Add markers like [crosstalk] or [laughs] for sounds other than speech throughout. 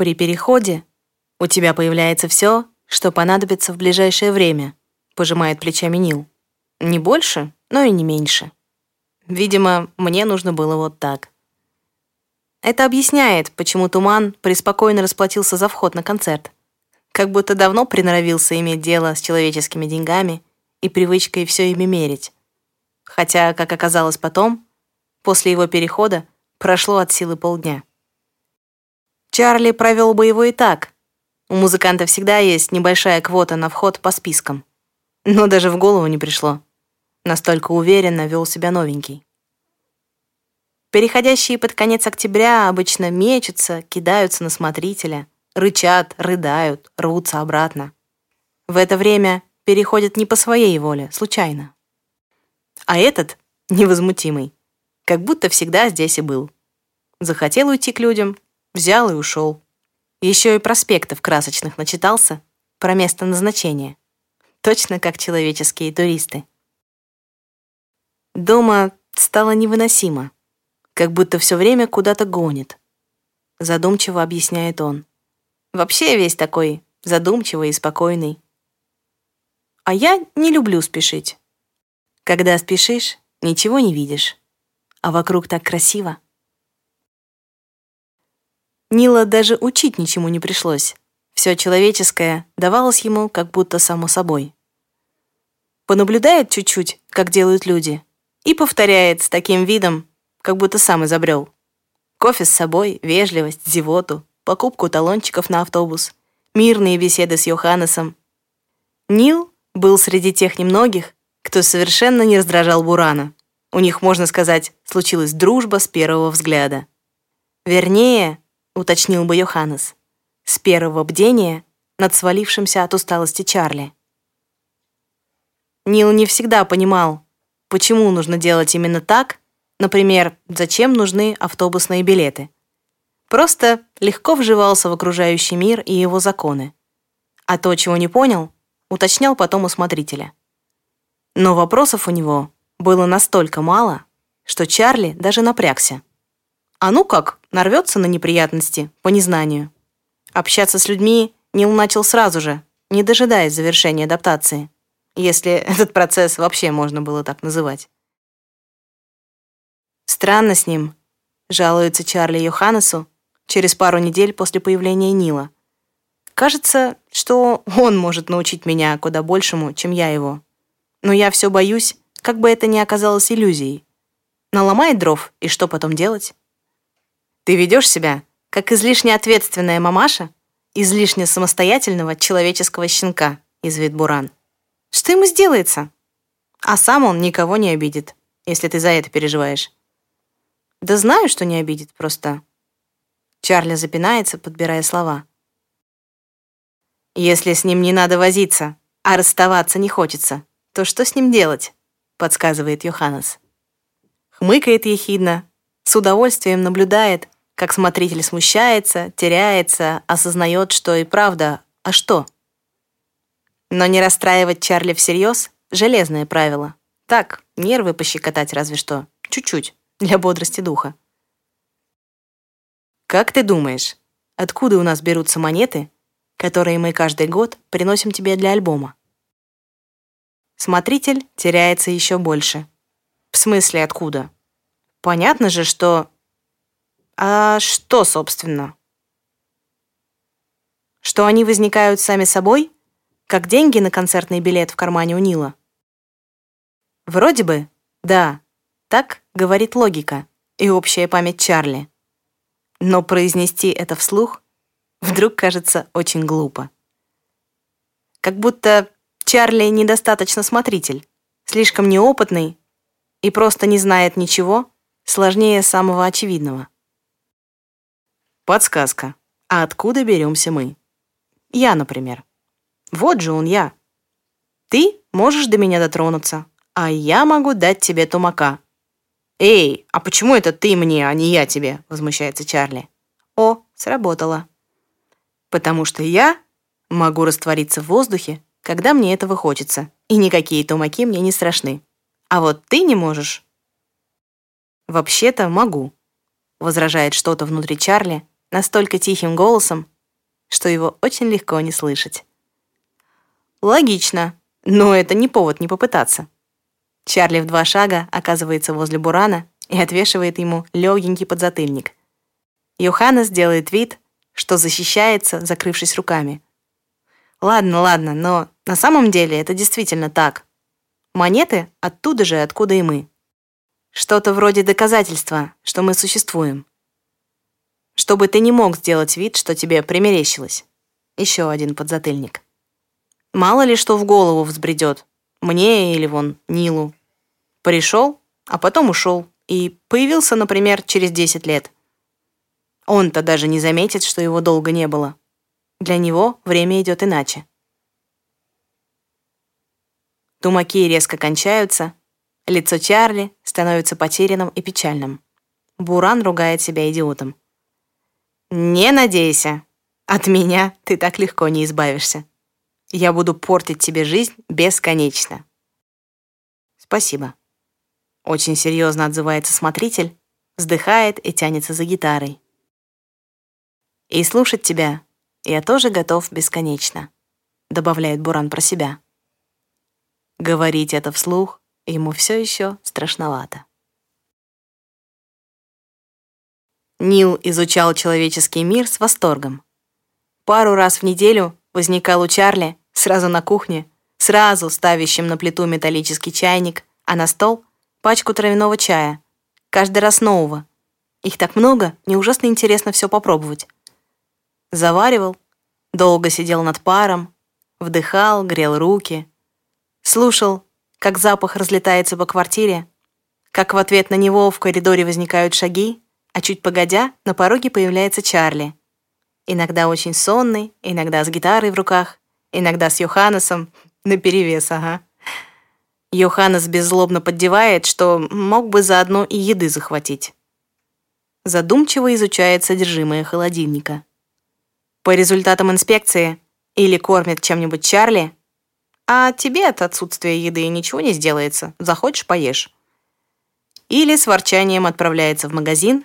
При переходе у тебя появляется все, что понадобится в ближайшее время, пожимает плечами Нил. Не больше, но и не меньше. Видимо, мне нужно было вот так. Это объясняет, почему Туман преспокойно расплатился за вход на концерт. Как будто давно приноровился иметь дело с человеческими деньгами и привычкой все ими мерить. Хотя, как оказалось потом, после его перехода прошло от силы полдня. Чарли провел бы его и так. У музыканта всегда есть небольшая квота на вход по спискам. Но даже в голову не пришло. Настолько уверенно вел себя новенький. Переходящие под конец октября обычно мечутся, кидаются на смотрителя, рычат, рыдают, рвутся обратно. В это время переходят не по своей воле, случайно. А этот, невозмутимый, как будто всегда здесь и был. Захотел уйти к людям, взял и ушел. Еще и проспектов красочных начитался про место назначения. Точно как человеческие туристы. Дома стало невыносимо как будто все время куда-то гонит. Задумчиво объясняет он. Вообще весь такой задумчивый и спокойный. А я не люблю спешить. Когда спешишь, ничего не видишь. А вокруг так красиво. Нила даже учить ничему не пришлось. Все человеческое давалось ему как будто само собой. Понаблюдает чуть-чуть, как делают люди, и повторяет с таким видом, как будто сам изобрел. Кофе с собой, вежливость, зевоту, покупку талончиков на автобус, мирные беседы с Йоханнесом. Нил был среди тех немногих, кто совершенно не раздражал Бурана. У них, можно сказать, случилась дружба с первого взгляда. Вернее, уточнил бы Йоханнес, с первого бдения над свалившимся от усталости Чарли. Нил не всегда понимал, почему нужно делать именно так, Например, зачем нужны автобусные билеты? Просто легко вживался в окружающий мир и его законы. А то, чего не понял, уточнял потом у смотрителя. Но вопросов у него было настолько мало, что Чарли даже напрягся. А ну как, нарвется на неприятности по незнанию. Общаться с людьми Нил начал сразу же, не дожидаясь завершения адаптации, если [laughs] этот процесс вообще можно было так называть. Странно с ним, жалуется Чарли Йоханнесу через пару недель после появления Нила. Кажется, что он может научить меня куда большему, чем я его. Но я все боюсь, как бы это ни оказалось иллюзией. Наломает дров, и что потом делать? Ты ведешь себя, как излишне ответственная мамаша, излишне самостоятельного человеческого щенка, извит Буран. Что ему сделается? А сам он никого не обидит, если ты за это переживаешь. Да знаю, что не обидит, просто... Чарли запинается, подбирая слова. Если с ним не надо возиться, а расставаться не хочется, то что с ним делать? Подсказывает Йоханнес. Хмыкает ехидно, с удовольствием наблюдает, как смотритель смущается, теряется, осознает, что и правда, а что? Но не расстраивать Чарли всерьез — железное правило. Так, нервы пощекотать разве что. Чуть-чуть для бодрости духа. Как ты думаешь, откуда у нас берутся монеты, которые мы каждый год приносим тебе для альбома? Смотритель теряется еще больше. В смысле, откуда? Понятно же, что... А что, собственно? Что они возникают сами собой, как деньги на концертный билет в кармане у Нила? Вроде бы, да. Так говорит логика и общая память Чарли. Но произнести это вслух вдруг кажется очень глупо. Как будто Чарли недостаточно смотритель, слишком неопытный и просто не знает ничего сложнее самого очевидного. Подсказка. А откуда беремся мы? Я, например. Вот же он я. Ты можешь до меня дотронуться, а я могу дать тебе тумака, «Эй, а почему это ты мне, а не я тебе?» — возмущается Чарли. «О, сработало. Потому что я могу раствориться в воздухе, когда мне этого хочется, и никакие тумаки мне не страшны. А вот ты не можешь». «Вообще-то могу», — возражает что-то внутри Чарли настолько тихим голосом, что его очень легко не слышать. Логично, но это не повод не попытаться. Чарли в два шага оказывается возле Бурана и отвешивает ему легенький подзатыльник. Йоханнес делает вид, что защищается, закрывшись руками. Ладно, ладно, но на самом деле это действительно так. Монеты оттуда же, откуда и мы. Что-то вроде доказательства, что мы существуем. Чтобы ты не мог сделать вид, что тебе примерещилось. Еще один подзатыльник. Мало ли что в голову взбредет. Мне или вон Нилу. Пришел, а потом ушел. И появился, например, через 10 лет. Он-то даже не заметит, что его долго не было. Для него время идет иначе. Тумаки резко кончаются, лицо Чарли становится потерянным и печальным. Буран ругает себя идиотом. «Не надейся. От меня ты так легко не избавишься. Я буду портить тебе жизнь бесконечно». «Спасибо». Очень серьезно отзывается смотритель, вздыхает и тянется за гитарой. «И слушать тебя я тоже готов бесконечно», добавляет Буран про себя. Говорить это вслух ему все еще страшновато. Нил изучал человеческий мир с восторгом. Пару раз в неделю возникал у Чарли, сразу на кухне, сразу ставящим на плиту металлический чайник, а на стол — пачку травяного чая. Каждый раз нового. Их так много, мне ужасно интересно все попробовать. Заваривал, долго сидел над паром, вдыхал, грел руки, Слушал, как запах разлетается по квартире, как в ответ на него в коридоре возникают шаги, а чуть погодя на пороге появляется Чарли. Иногда очень сонный, иногда с гитарой в руках, иногда с Йоханнесом, наперевес, ага. Йоханнес беззлобно поддевает, что мог бы заодно и еды захватить. Задумчиво изучает содержимое холодильника. По результатам инспекции или кормит чем-нибудь Чарли, а тебе от отсутствия еды ничего не сделается. Захочешь — поешь. Или с ворчанием отправляется в магазин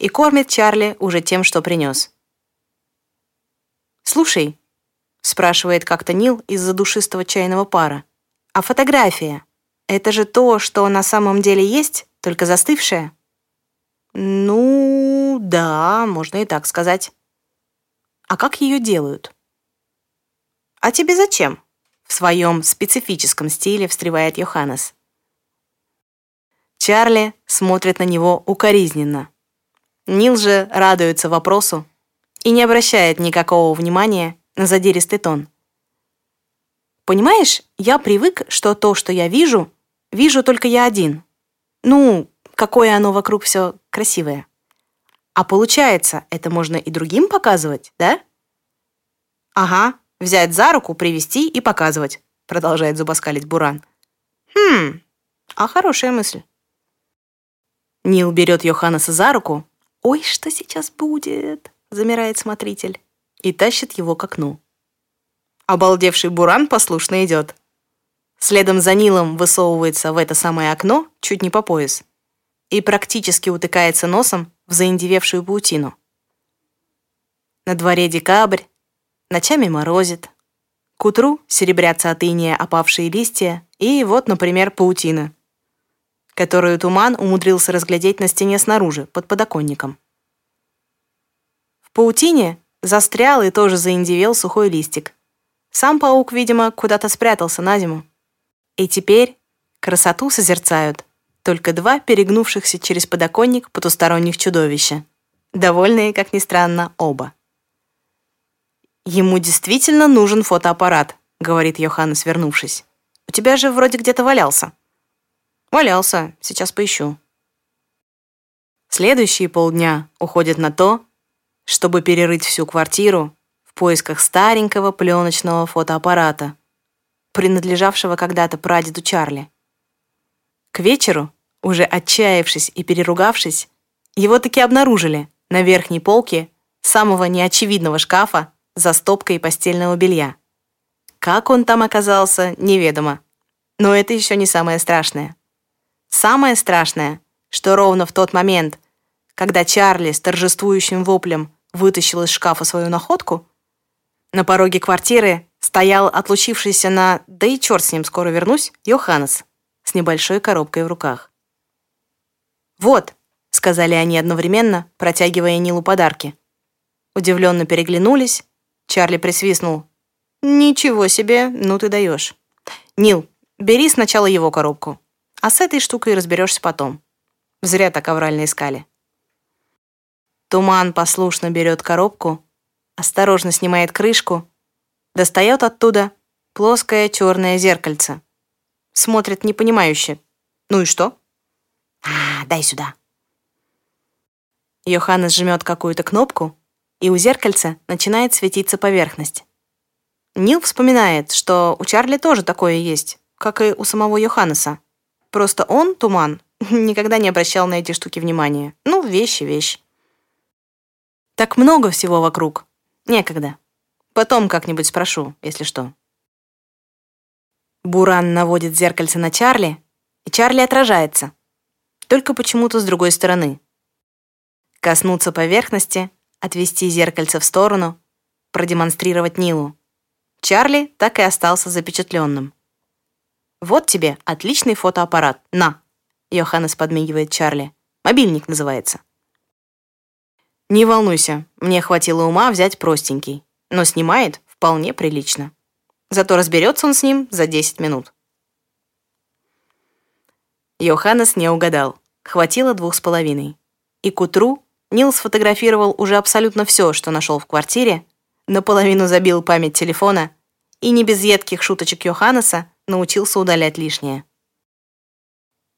и кормит Чарли уже тем, что принес. «Слушай», — спрашивает как-то Нил из-за душистого чайного пара, «а фотография — это же то, что на самом деле есть, только застывшее?» «Ну, да, можно и так сказать». «А как ее делают?» «А тебе зачем?» В своем специфическом стиле встревает Йоханнес. Чарли смотрит на него укоризненно. Нил же радуется вопросу и не обращает никакого внимания на задиристый тон. Понимаешь, я привык, что то, что я вижу, вижу только я один. Ну, какое оно вокруг все красивое. А получается, это можно и другим показывать, да? Ага, Взять за руку, привести и показывать, продолжает зубоскалить Буран. Хм, а хорошая мысль. Нил берет Йоханнеса за руку. «Ой, что сейчас будет?» — замирает смотритель. И тащит его к окну. Обалдевший Буран послушно идет. Следом за Нилом высовывается в это самое окно, чуть не по пояс, и практически утыкается носом в заиндевевшую паутину. На дворе декабрь, Ночами морозит. К утру серебрятся от опавшие листья и вот, например, паутина, которую туман умудрился разглядеть на стене снаружи, под подоконником. В паутине застрял и тоже заиндивел сухой листик. Сам паук, видимо, куда-то спрятался на зиму. И теперь красоту созерцают только два перегнувшихся через подоконник потусторонних чудовища. Довольные, как ни странно, оба. «Ему действительно нужен фотоаппарат», — говорит Йоханнес, вернувшись. «У тебя же вроде где-то валялся». «Валялся. Сейчас поищу». Следующие полдня уходят на то, чтобы перерыть всю квартиру в поисках старенького пленочного фотоаппарата, принадлежавшего когда-то прадеду Чарли. К вечеру, уже отчаявшись и переругавшись, его таки обнаружили на верхней полке самого неочевидного шкафа за стопкой постельного белья. Как он там оказался, неведомо. Но это еще не самое страшное. Самое страшное, что ровно в тот момент, когда Чарли с торжествующим воплем вытащил из шкафа свою находку, На пороге квартиры стоял отлучившийся на «да и черт с ним, скоро вернусь» Йоханнес с небольшой коробкой в руках. «Вот», — сказали они одновременно, протягивая Нилу подарки. Удивленно переглянулись. Чарли присвистнул. «Ничего себе, ну ты даешь. Нил, бери сначала его коробку, а с этой штукой разберешься потом. Зря так аврально искали». Туман послушно берет коробку, осторожно снимает крышку, достает оттуда плоское черное зеркальце. Смотрит непонимающе. «Ну и что?» «А, дай сюда». Йоханнес жмет какую-то кнопку, и у зеркальца начинает светиться поверхность. Нил вспоминает, что у Чарли тоже такое есть, как и у самого Йоханнеса. Просто он, Туман, [laughs] никогда не обращал на эти штуки внимания. Ну, вещи, вещь. Так много всего вокруг. Некогда. Потом как-нибудь спрошу, если что. Буран наводит зеркальце на Чарли, и Чарли отражается. Только почему-то с другой стороны. Коснуться поверхности, отвести зеркальце в сторону, продемонстрировать Нилу. Чарли так и остался запечатленным. «Вот тебе отличный фотоаппарат. На!» Йоханнес подмигивает Чарли. «Мобильник называется». «Не волнуйся, мне хватило ума взять простенький, но снимает вполне прилично. Зато разберется он с ним за 10 минут». Йоханнес не угадал. Хватило двух с половиной. И к утру Нил сфотографировал уже абсолютно все, что нашел в квартире, наполовину забил память телефона и не без едких шуточек Йоханнеса научился удалять лишнее.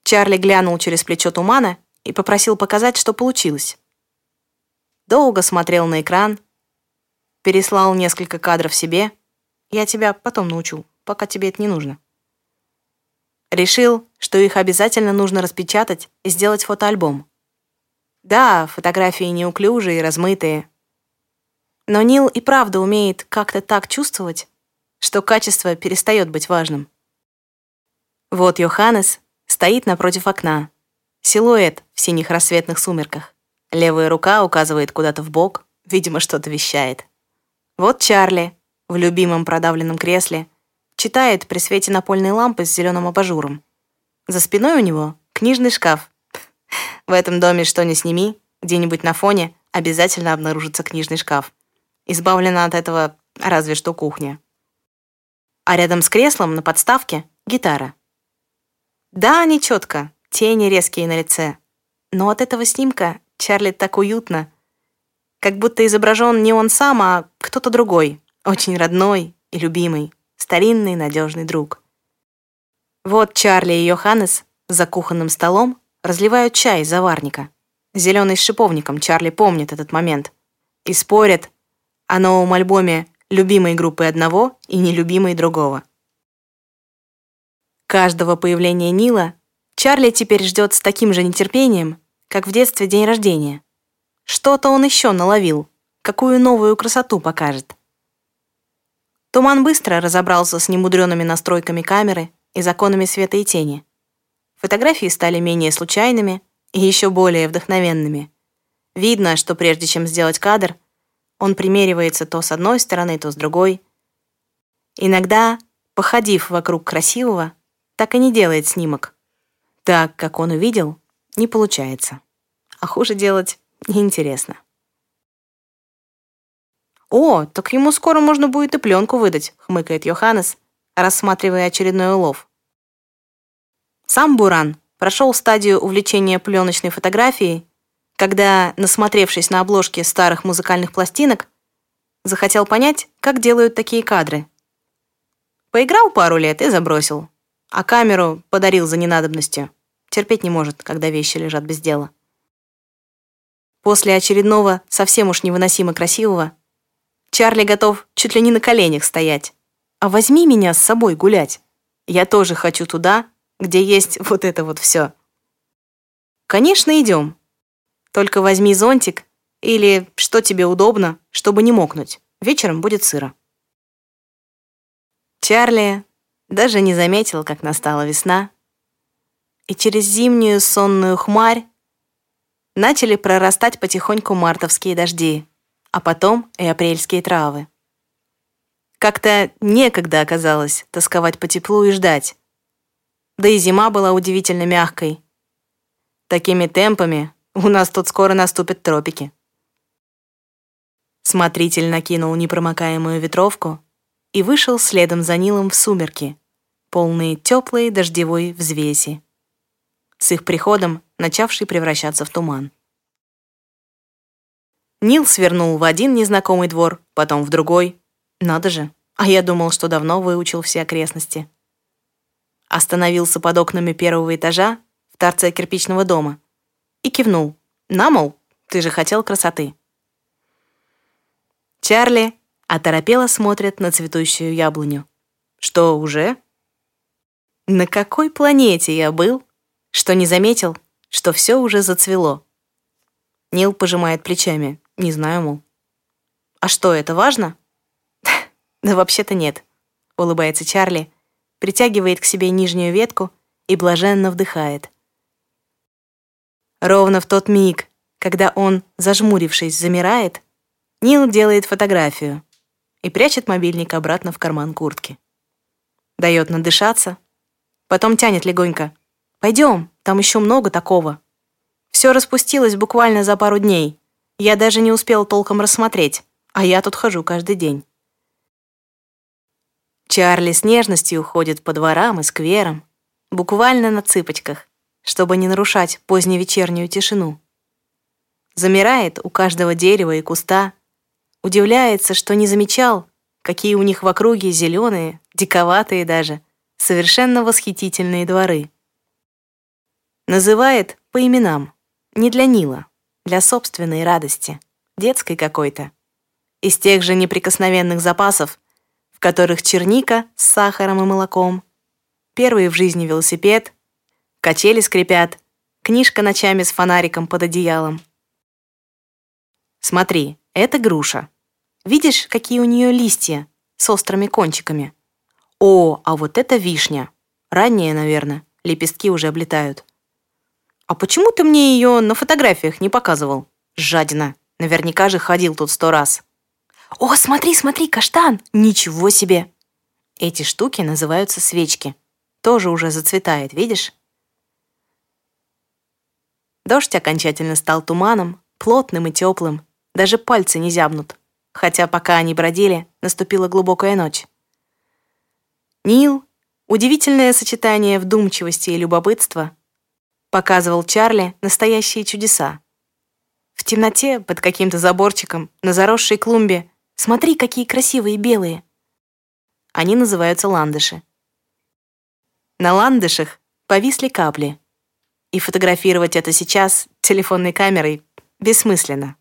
Чарли глянул через плечо тумана и попросил показать, что получилось. Долго смотрел на экран, переслал несколько кадров себе. Я тебя потом научу, пока тебе это не нужно. Решил, что их обязательно нужно распечатать и сделать фотоальбом. Да, фотографии неуклюжие и размытые. Но Нил и правда умеет как-то так чувствовать, что качество перестает быть важным. Вот Йоханнес стоит напротив окна. Силуэт в синих рассветных сумерках. Левая рука указывает куда-то в бок, видимо, что-то вещает. Вот Чарли в любимом продавленном кресле читает при свете напольной лампы с зеленым абажуром. За спиной у него книжный шкаф [laughs] в этом доме что ни сними, где-нибудь на фоне обязательно обнаружится книжный шкаф. Избавлена от этого разве что кухня. А рядом с креслом на подставке гитара. Да, не четко, тени резкие на лице. Но от этого снимка Чарли так уютно. Как будто изображен не он сам, а кто-то другой, очень родной и любимый, старинный надежный друг. Вот Чарли и Йоханнес за кухонным столом разливают чай из заварника. Зеленый с шиповником, Чарли помнит этот момент. И спорят о новом альбоме любимой группы одного и нелюбимой другого. Каждого появления Нила Чарли теперь ждет с таким же нетерпением, как в детстве день рождения. Что-то он еще наловил, какую новую красоту покажет. Туман быстро разобрался с немудреными настройками камеры и законами света и тени. Фотографии стали менее случайными и еще более вдохновенными. Видно, что прежде чем сделать кадр, он примеривается то с одной стороны, то с другой. Иногда, походив вокруг красивого, так и не делает снимок. Так, как он увидел, не получается. А хуже делать неинтересно. «О, так ему скоро можно будет и пленку выдать», — хмыкает Йоханнес, рассматривая очередной улов. Сам Буран прошел стадию увлечения пленочной фотографией, когда, насмотревшись на обложки старых музыкальных пластинок, захотел понять, как делают такие кадры. Поиграл пару лет и забросил, а камеру подарил за ненадобностью. Терпеть не может, когда вещи лежат без дела. После очередного, совсем уж невыносимо красивого, Чарли готов чуть ли не на коленях стоять. А возьми меня с собой гулять. Я тоже хочу туда, где есть [laughs] вот это вот все. Конечно, идем. Только возьми зонтик или что тебе удобно, чтобы не мокнуть. Вечером будет сыро. Чарли даже не заметил, как настала весна, и через зимнюю сонную хмарь начали прорастать потихоньку мартовские дожди, а потом и апрельские травы. Как-то некогда оказалось тосковать по теплу и ждать. Да и зима была удивительно мягкой. Такими темпами у нас тут скоро наступят тропики. Смотритель накинул непромокаемую ветровку и вышел следом за Нилом в сумерки, полные теплой дождевой взвеси, с их приходом начавший превращаться в туман. Нил свернул в один незнакомый двор, потом в другой. Надо же, а я думал, что давно выучил все окрестности. Остановился под окнами первого этажа в торце кирпичного дома и кивнул. «На, мол, ты же хотел красоты». Чарли оторопело смотрит на цветущую яблоню. Что, уже? На какой планете я был, что не заметил, что все уже зацвело? Нил пожимает плечами. Не знаю, мол. А что, это важно? Да вообще-то нет, улыбается Чарли, притягивает к себе нижнюю ветку и блаженно вдыхает. Ровно в тот миг, когда он, зажмурившись, замирает, Нил делает фотографию и прячет мобильник обратно в карман куртки. Дает надышаться, потом тянет легонько. «Пойдем, там еще много такого». Все распустилось буквально за пару дней. Я даже не успел толком рассмотреть, а я тут хожу каждый день. Чарли с нежностью уходит по дворам и скверам, буквально на цыпочках, чтобы не нарушать поздневечернюю тишину. Замирает у каждого дерева и куста, Удивляется, что не замечал, какие у них в округе зеленые, диковатые даже, совершенно восхитительные дворы. Называет по именам, не для Нила, для собственной радости, детской какой-то. Из тех же неприкосновенных запасов, в которых черника с сахаром и молоком, первый в жизни велосипед, качели скрипят, книжка ночами с фонариком под одеялом. Смотри, это груша. Видишь, какие у нее листья с острыми кончиками? О, а вот это вишня. Ранняя, наверное. Лепестки уже облетают. А почему ты мне ее на фотографиях не показывал? Жадина. Наверняка же ходил тут сто раз. О, смотри, смотри, каштан! Ничего себе! Эти штуки называются свечки. Тоже уже зацветает, видишь? Дождь окончательно стал туманом, плотным и теплым. Даже пальцы не зябнут хотя пока они бродили, наступила глубокая ночь. Нил, удивительное сочетание вдумчивости и любопытства, показывал Чарли настоящие чудеса. В темноте, под каким-то заборчиком, на заросшей клумбе, смотри, какие красивые белые. Они называются ландыши. На ландышах повисли капли, и фотографировать это сейчас телефонной камерой бессмысленно.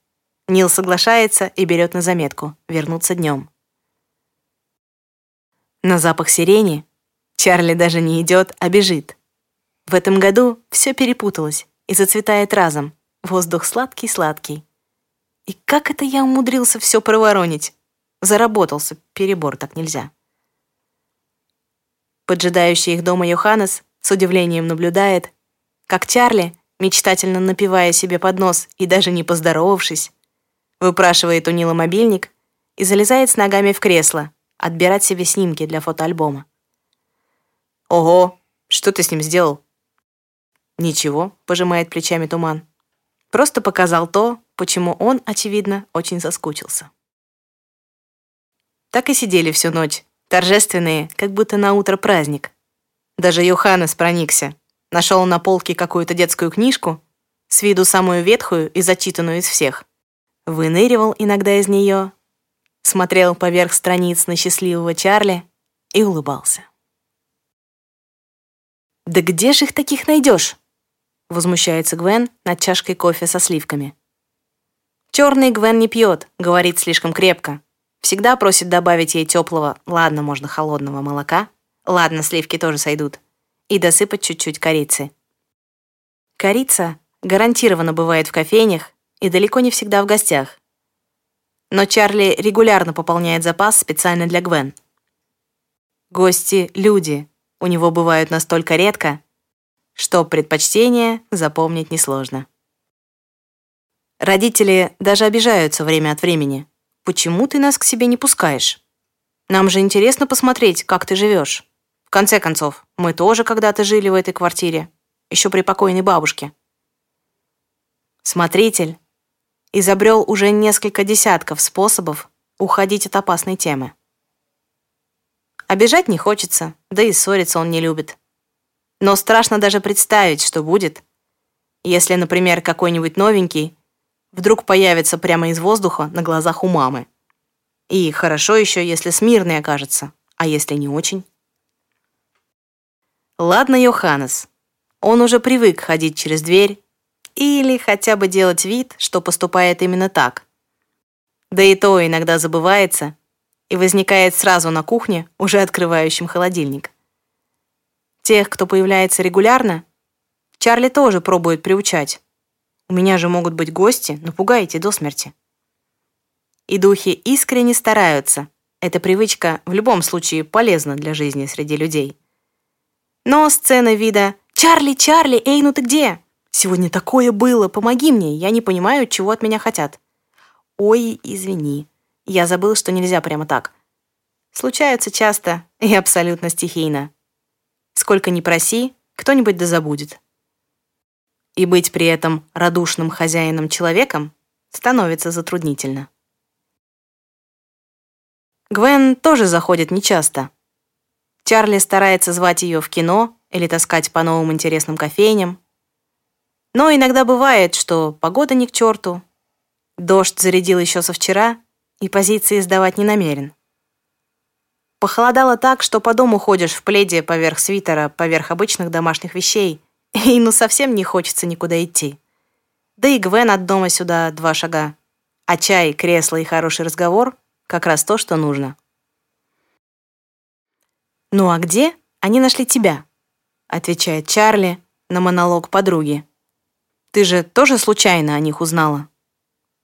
Нил соглашается и берет на заметку вернуться днем. На запах сирени Чарли даже не идет, а бежит. В этом году все перепуталось и зацветает разом. Воздух сладкий-сладкий. И как это я умудрился все проворонить? Заработался, перебор так нельзя. Поджидающий их дома Йоханнес с удивлением наблюдает, как Чарли, мечтательно напивая себе под нос и даже не поздоровавшись, Выпрашивает у Нила мобильник и залезает с ногами в кресло, отбирать себе снимки для фотоальбома. «Ого, что ты с ним сделал?» «Ничего», — пожимает плечами туман. «Просто показал то, почему он, очевидно, очень соскучился». Так и сидели всю ночь, торжественные, как будто на утро праздник. Даже Йоханнес проникся. Нашел на полке какую-то детскую книжку, с виду самую ветхую и зачитанную из всех выныривал иногда из нее, смотрел поверх страниц на счастливого Чарли и улыбался. «Да где же их таких найдешь?» возмущается Гвен над чашкой кофе со сливками. «Черный Гвен не пьет, говорит слишком крепко. Всегда просит добавить ей теплого, ладно, можно холодного молока, ладно, сливки тоже сойдут, и досыпать чуть-чуть корицы. Корица гарантированно бывает в кофейнях и далеко не всегда в гостях. Но Чарли регулярно пополняет запас специально для Гвен. Гости — люди, у него бывают настолько редко, что предпочтение запомнить несложно. Родители даже обижаются время от времени. «Почему ты нас к себе не пускаешь?» Нам же интересно посмотреть, как ты живешь. В конце концов, мы тоже когда-то жили в этой квартире, еще при покойной бабушке. Смотритель изобрел уже несколько десятков способов уходить от опасной темы. Обижать не хочется, да и ссориться он не любит. Но страшно даже представить, что будет, если, например, какой-нибудь новенький вдруг появится прямо из воздуха на глазах у мамы. И хорошо еще, если смирный окажется, а если не очень. Ладно, Йоханнес. Он уже привык ходить через дверь или хотя бы делать вид, что поступает именно так. Да и то иногда забывается и возникает сразу на кухне, уже открывающим холодильник. Тех, кто появляется регулярно, Чарли тоже пробует приучать. У меня же могут быть гости, напугаете до смерти и духи искренне стараются. Эта привычка в любом случае полезна для жизни среди людей. Но сцены вида «Чарли, Чарли, эй, ну ты где? Сегодня такое было, помоги мне, я не понимаю, чего от меня хотят». «Ой, извини, я забыл, что нельзя прямо так». Случаются часто и абсолютно стихийно. Сколько ни проси, кто-нибудь да забудет. И быть при этом радушным хозяином человеком становится затруднительно. Гвен тоже заходит нечасто. Чарли старается звать ее в кино или таскать по новым интересным кофейням. Но иногда бывает, что погода не к черту. Дождь зарядил еще со вчера, и позиции сдавать не намерен. Похолодало так, что по дому ходишь в пледе поверх свитера, поверх обычных домашних вещей, и ну совсем не хочется никуда идти. Да и Гвен от дома сюда два шага. А чай, кресло и хороший разговор как раз то, что нужно. «Ну а где они нашли тебя?» отвечает Чарли на монолог подруги. «Ты же тоже случайно о них узнала?»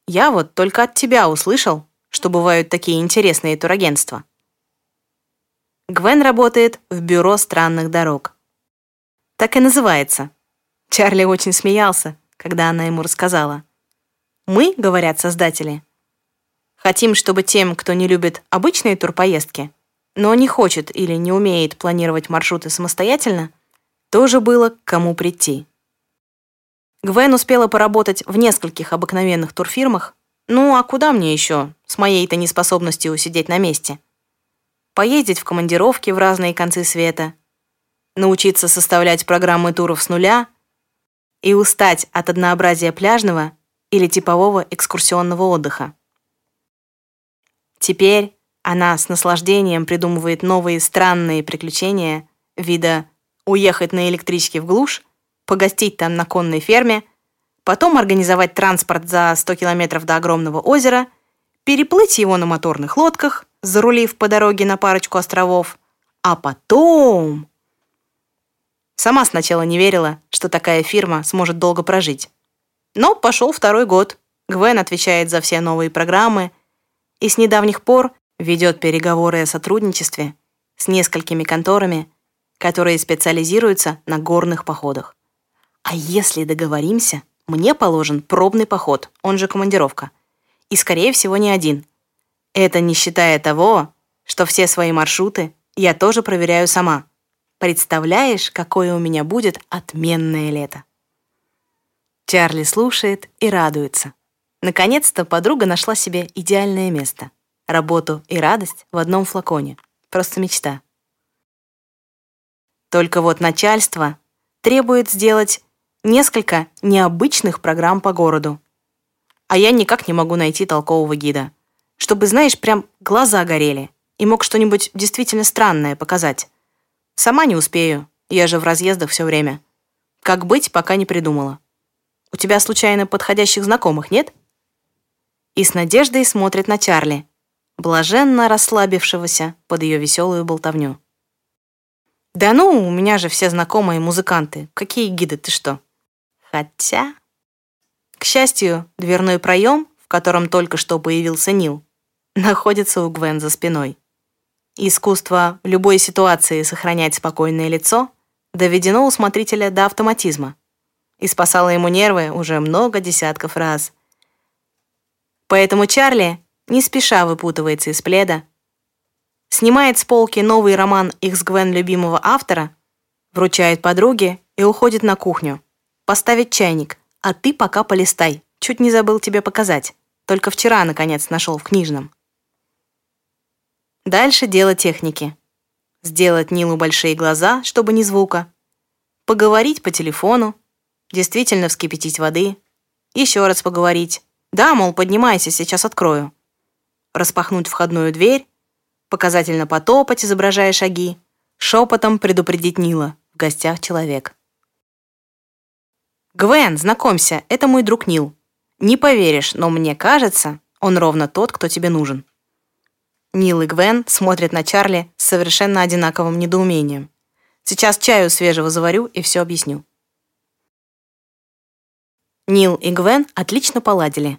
«Я вот только от тебя услышал, что бывают такие интересные турагентства». Гвен работает в бюро странных дорог. Так и называется. Чарли очень смеялся, когда она ему рассказала. «Мы, — говорят создатели, Хотим, чтобы тем, кто не любит обычные турпоездки, но не хочет или не умеет планировать маршруты самостоятельно, тоже было к кому прийти. Гвен успела поработать в нескольких обыкновенных турфирмах, ну а куда мне еще, с моей-то неспособностью сидеть на месте? Поездить в командировки в разные концы света, научиться составлять программы туров с нуля и устать от однообразия пляжного или типового экскурсионного отдыха. Теперь она с наслаждением придумывает новые странные приключения вида уехать на электричке в глушь, погостить там на конной ферме, потом организовать транспорт за 100 километров до огромного озера, переплыть его на моторных лодках, зарулив по дороге на парочку островов, а потом... Сама сначала не верила, что такая фирма сможет долго прожить. Но пошел второй год. Гвен отвечает за все новые программы, и с недавних пор ведет переговоры о сотрудничестве с несколькими конторами, которые специализируются на горных походах. А если договоримся, мне положен пробный поход, он же командировка. И, скорее всего, не один. Это не считая того, что все свои маршруты я тоже проверяю сама. Представляешь, какое у меня будет отменное лето. Чарли слушает и радуется. Наконец-то подруга нашла себе идеальное место. Работу и радость в одном флаконе. Просто мечта. Только вот начальство требует сделать несколько необычных программ по городу. А я никак не могу найти толкового гида. Чтобы, знаешь, прям глаза горели и мог что-нибудь действительно странное показать. Сама не успею, я же в разъездах все время. Как быть, пока не придумала. У тебя случайно подходящих знакомых нет? и с надеждой смотрит на Чарли, блаженно расслабившегося под ее веселую болтовню. «Да ну, у меня же все знакомые музыканты. Какие гиды, ты что?» Хотя... К счастью, дверной проем, в котором только что появился Нил, находится у Гвен за спиной. Искусство любой ситуации сохранять спокойное лицо доведено у смотрителя до автоматизма и спасало ему нервы уже много десятков раз. Поэтому Чарли не спеша выпутывается из пледа, снимает с полки новый роман их с Гвен любимого автора, вручает подруге и уходит на кухню. Поставить чайник, а ты пока полистай. Чуть не забыл тебе показать. Только вчера, наконец, нашел в книжном. Дальше дело техники. Сделать Нилу большие глаза, чтобы ни звука. Поговорить по телефону. Действительно вскипятить воды. Еще раз поговорить. Да, мол, поднимайся, сейчас открою. Распахнуть входную дверь. Показательно потопать, изображая шаги. Шепотом предупредить Нила. В гостях человек. «Гвен, знакомься, это мой друг Нил. Не поверишь, но мне кажется, он ровно тот, кто тебе нужен». Нил и Гвен смотрят на Чарли с совершенно одинаковым недоумением. Сейчас чаю свежего заварю и все объясню. Нил и Гвен отлично поладили.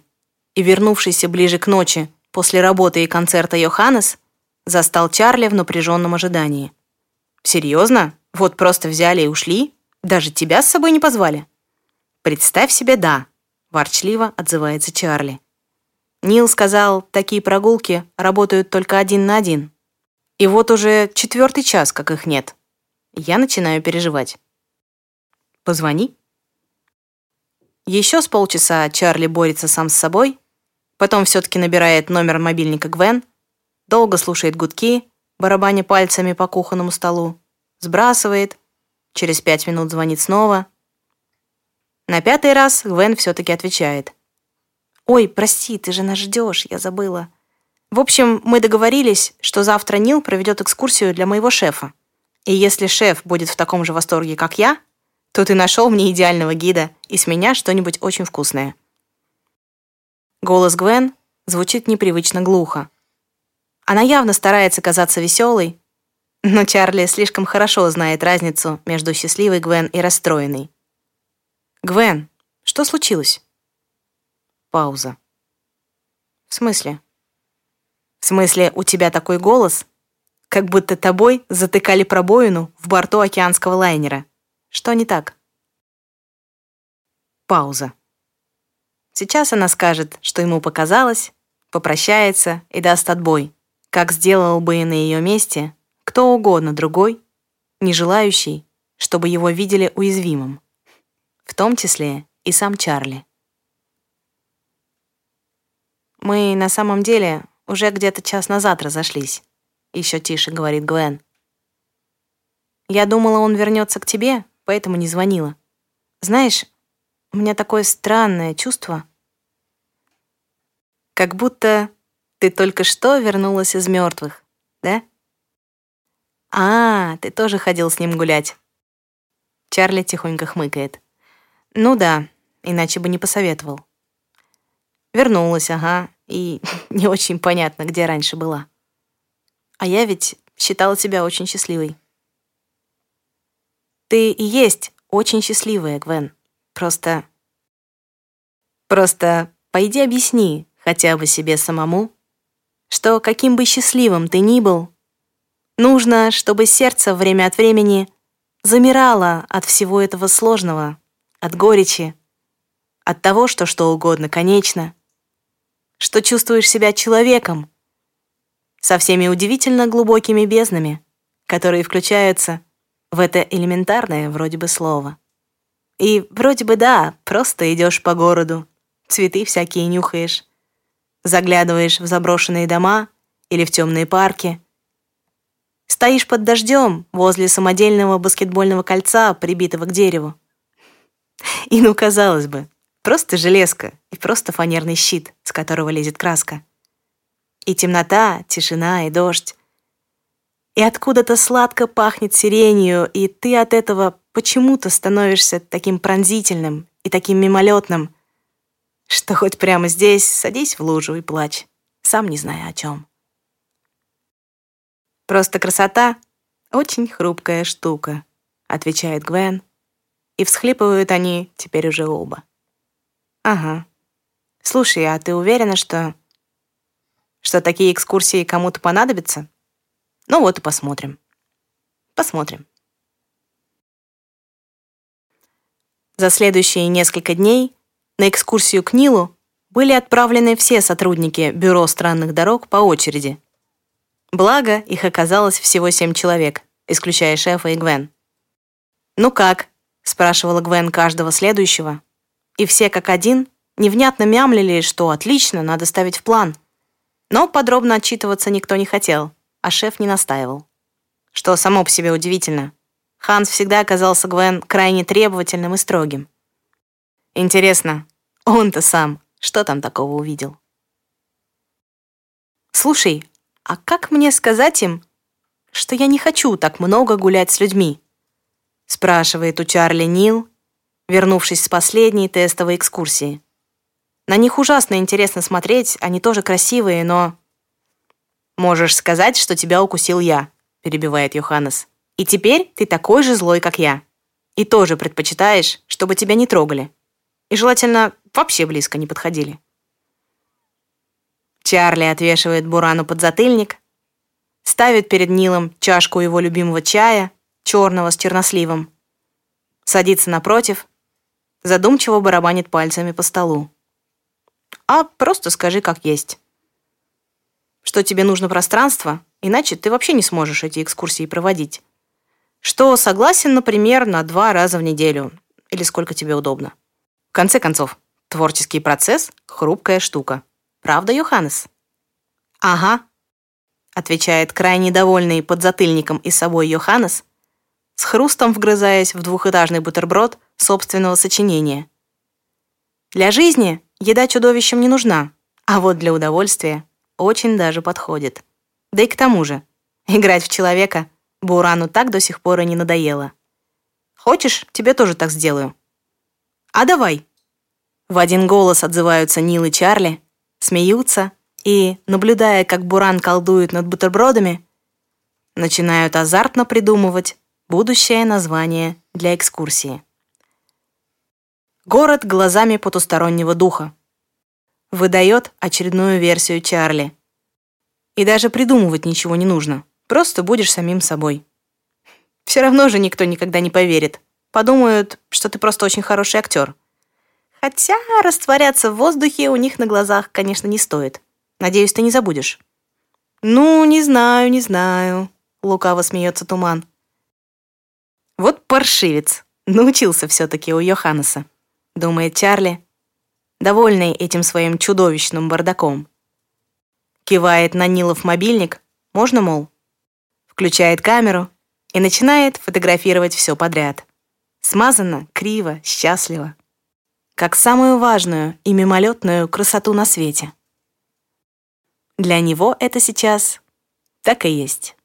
И вернувшийся ближе к ночи после работы и концерта Йоханнес застал Чарли в напряженном ожидании. «Серьезно? Вот просто взяли и ушли? Даже тебя с собой не позвали?» «Представь себе, да», — ворчливо отзывается Чарли. Нил сказал, такие прогулки работают только один на один. И вот уже четвертый час, как их нет. Я начинаю переживать. «Позвони». Еще с полчаса Чарли борется сам с собой, потом все-таки набирает номер мобильника Гвен, долго слушает гудки, барабаня пальцами по кухонному столу, сбрасывает, через пять минут звонит снова — на пятый раз Гвен все-таки отвечает. «Ой, прости, ты же нас ждешь, я забыла». В общем, мы договорились, что завтра Нил проведет экскурсию для моего шефа. И если шеф будет в таком же восторге, как я, то ты нашел мне идеального гида и с меня что-нибудь очень вкусное. Голос Гвен звучит непривычно глухо. Она явно старается казаться веселой, но Чарли слишком хорошо знает разницу между счастливой Гвен и расстроенной. «Гвен, что случилось?» Пауза. «В смысле?» «В смысле, у тебя такой голос, как будто тобой затыкали пробоину в борту океанского лайнера. Что не так?» Пауза. Сейчас она скажет, что ему показалось, попрощается и даст отбой, как сделал бы и на ее месте кто угодно другой, не желающий, чтобы его видели уязвимым в том числе и сам Чарли. «Мы на самом деле уже где-то час назад разошлись», — еще тише говорит Гвен. «Я думала, он вернется к тебе, поэтому не звонила. Знаешь, у меня такое странное чувство, как будто ты только что вернулась из мертвых, да? А, ты тоже ходил с ним гулять. Чарли тихонько хмыкает. Ну да, иначе бы не посоветовал. Вернулась, ага, и [laughs] не очень понятно, где раньше была. А я ведь считала себя очень счастливой. Ты и есть очень счастливая, Гвен. Просто... Просто пойди объясни хотя бы себе самому, что каким бы счастливым ты ни был, нужно, чтобы сердце время от времени замирало от всего этого сложного, от горечи, от того, что что угодно конечно, что чувствуешь себя человеком, со всеми удивительно глубокими безднами, которые включаются в это элементарное вроде бы слово. И вроде бы да, просто идешь по городу, цветы всякие нюхаешь, заглядываешь в заброшенные дома или в темные парки, стоишь под дождем возле самодельного баскетбольного кольца, прибитого к дереву, [laughs] и ну, казалось бы, просто железка и просто фанерный щит, с которого лезет краска. И темнота, тишина и дождь. И откуда-то сладко пахнет сиренью, и ты от этого почему-то становишься таким пронзительным и таким мимолетным, что хоть прямо здесь садись в лужу и плачь, сам не зная о чем. Просто красота — очень хрупкая штука, отвечает Гвен, и всхлипывают они теперь уже оба. Ага. Слушай, а ты уверена, что... Что такие экскурсии кому-то понадобятся? Ну вот и посмотрим. Посмотрим. За следующие несколько дней на экскурсию к Нилу были отправлены все сотрудники Бюро странных дорог по очереди. Благо, их оказалось всего семь человек, исключая шефа и Гвен. «Ну как?» — спрашивала Гвен каждого следующего. И все как один невнятно мямлили, что отлично, надо ставить в план. Но подробно отчитываться никто не хотел, а шеф не настаивал. Что само по себе удивительно. Ханс всегда оказался Гвен крайне требовательным и строгим. Интересно, он-то сам что там такого увидел? «Слушай, а как мне сказать им, что я не хочу так много гулять с людьми?» Спрашивает у Чарли Нил, вернувшись с последней тестовой экскурсии. На них ужасно интересно смотреть, они тоже красивые, но... «Можешь сказать, что тебя укусил я», — перебивает Йоханнес. «И теперь ты такой же злой, как я. И тоже предпочитаешь, чтобы тебя не трогали. И желательно вообще близко не подходили». Чарли отвешивает Бурану подзатыльник, ставит перед Нилом чашку его любимого чая, черного с черносливом, садится напротив, задумчиво барабанит пальцами по столу. А просто скажи, как есть. Что тебе нужно пространство, иначе ты вообще не сможешь эти экскурсии проводить. Что согласен, например, на два раза в неделю, или сколько тебе удобно. В конце концов, творческий процесс — хрупкая штука. Правда, Йоханнес? Ага, отвечает крайне довольный подзатыльником и собой Йоханнес, с хрустом вгрызаясь в двухэтажный бутерброд собственного сочинения. Для жизни еда чудовищам не нужна, а вот для удовольствия очень даже подходит. Да и к тому же, играть в человека Бурану так до сих пор и не надоело. Хочешь, тебе тоже так сделаю? А давай. В один голос отзываются Нил и Чарли, смеются и, наблюдая, как Буран колдует над бутербродами, начинают азартно придумывать будущее название для экскурсии. Город глазами потустороннего духа. Выдает очередную версию Чарли. И даже придумывать ничего не нужно. Просто будешь самим собой. Все равно же никто никогда не поверит. Подумают, что ты просто очень хороший актер. Хотя растворяться в воздухе у них на глазах, конечно, не стоит. Надеюсь, ты не забудешь. Ну, не знаю, не знаю, лукаво смеется Туман. Вот паршивец. Научился все-таки у Йоханнеса, думает Чарли, довольный этим своим чудовищным бардаком. Кивает на Нилов мобильник, можно, мол. Включает камеру и начинает фотографировать все подряд. Смазанно, криво, счастливо как самую важную и мимолетную красоту на свете. Для него это сейчас так и есть.